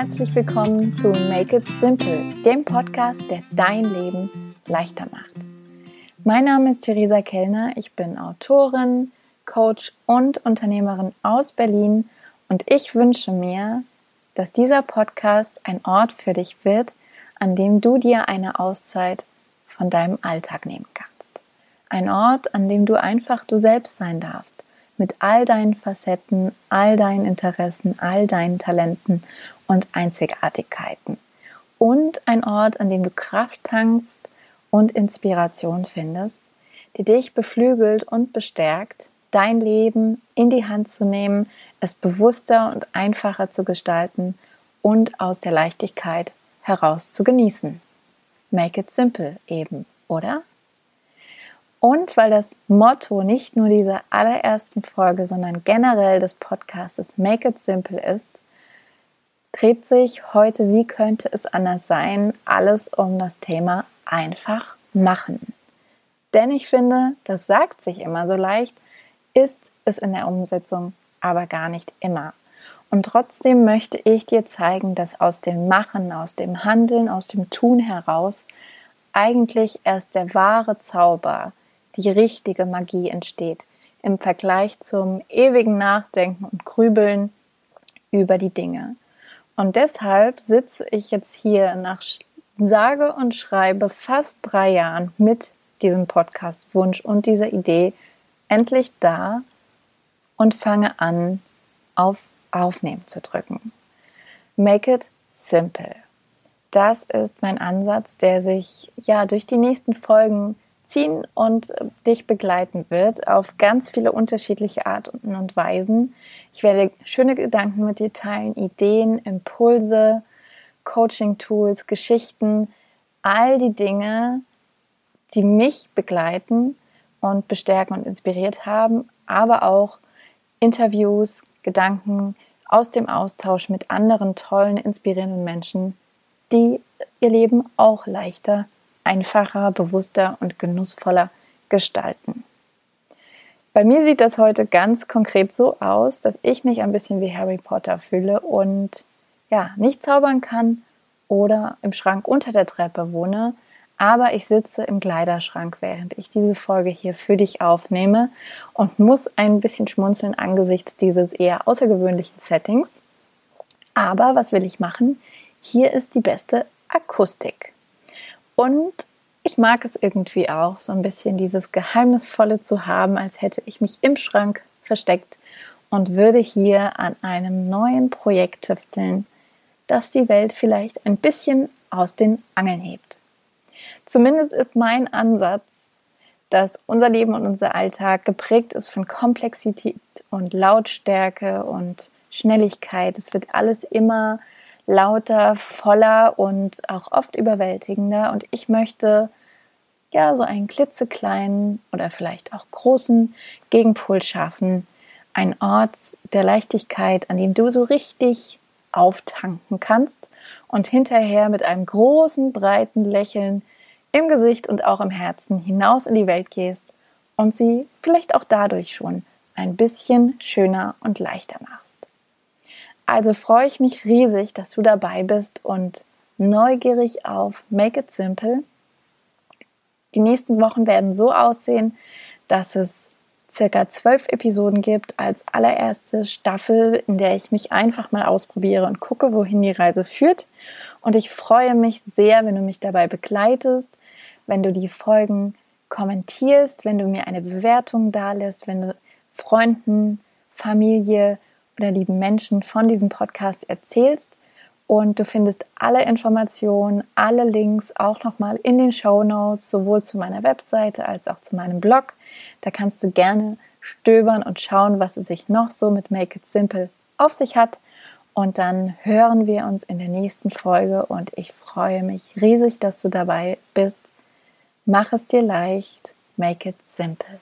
herzlich willkommen zu Make It Simple, dem Podcast, der dein Leben leichter macht. Mein Name ist Theresa Kellner, ich bin Autorin, Coach und Unternehmerin aus Berlin und ich wünsche mir, dass dieser Podcast ein Ort für dich wird, an dem du dir eine Auszeit von deinem Alltag nehmen kannst. Ein Ort, an dem du einfach du selbst sein darfst mit all deinen Facetten, all deinen Interessen, all deinen Talenten und Einzigartigkeiten. Und ein Ort, an dem du Kraft tankst und Inspiration findest, die dich beflügelt und bestärkt, dein Leben in die Hand zu nehmen, es bewusster und einfacher zu gestalten und aus der Leichtigkeit heraus zu genießen. Make it simple eben, oder? Und weil das Motto nicht nur dieser allerersten Folge, sondern generell des Podcasts Make It Simple ist, dreht sich heute, wie könnte es anders sein, alles um das Thema einfach machen. Denn ich finde, das sagt sich immer so leicht, ist es in der Umsetzung aber gar nicht immer. Und trotzdem möchte ich dir zeigen, dass aus dem Machen, aus dem Handeln, aus dem Tun heraus eigentlich erst der wahre Zauber, die richtige Magie entsteht im Vergleich zum ewigen Nachdenken und Grübeln über die Dinge. Und deshalb sitze ich jetzt hier nach sage und schreibe fast drei Jahren mit diesem Podcast-Wunsch und dieser Idee endlich da und fange an, auf Aufnehmen zu drücken. Make it simple. Das ist mein Ansatz, der sich ja durch die nächsten Folgen ziehen und äh, dich begleiten wird auf ganz viele unterschiedliche Arten und Weisen. Ich werde schöne Gedanken mit dir teilen, Ideen, Impulse, Coaching-Tools, Geschichten, all die Dinge, die mich begleiten und bestärken und inspiriert haben, aber auch Interviews, Gedanken aus dem Austausch mit anderen tollen, inspirierenden Menschen, die ihr Leben auch leichter einfacher, bewusster und genussvoller gestalten. Bei mir sieht das heute ganz konkret so aus, dass ich mich ein bisschen wie Harry Potter fühle und ja, nicht zaubern kann oder im Schrank unter der Treppe wohne, aber ich sitze im Kleiderschrank, während ich diese Folge hier für dich aufnehme und muss ein bisschen schmunzeln angesichts dieses eher außergewöhnlichen Settings. Aber was will ich machen? Hier ist die beste Akustik. Und ich mag es irgendwie auch, so ein bisschen dieses Geheimnisvolle zu haben, als hätte ich mich im Schrank versteckt und würde hier an einem neuen Projekt tüfteln, das die Welt vielleicht ein bisschen aus den Angeln hebt. Zumindest ist mein Ansatz, dass unser Leben und unser Alltag geprägt ist von Komplexität und Lautstärke und Schnelligkeit. Es wird alles immer lauter, voller und auch oft überwältigender. Und ich möchte ja so einen klitzekleinen oder vielleicht auch großen Gegenpol schaffen. Ein Ort der Leichtigkeit, an dem du so richtig auftanken kannst und hinterher mit einem großen, breiten Lächeln im Gesicht und auch im Herzen hinaus in die Welt gehst und sie vielleicht auch dadurch schon ein bisschen schöner und leichter machst. Also freue ich mich riesig, dass du dabei bist und neugierig auf Make It Simple. Die nächsten Wochen werden so aussehen, dass es circa zwölf Episoden gibt als allererste Staffel, in der ich mich einfach mal ausprobiere und gucke, wohin die Reise führt. Und ich freue mich sehr, wenn du mich dabei begleitest, wenn du die Folgen kommentierst, wenn du mir eine Bewertung dalässt, wenn du Freunden, Familie, oder lieben Menschen von diesem Podcast erzählst. Und du findest alle Informationen, alle Links auch nochmal in den Show Notes, sowohl zu meiner Webseite als auch zu meinem Blog. Da kannst du gerne stöbern und schauen, was es sich noch so mit Make It Simple auf sich hat. Und dann hören wir uns in der nächsten Folge und ich freue mich riesig, dass du dabei bist. Mach es dir leicht, make it simple.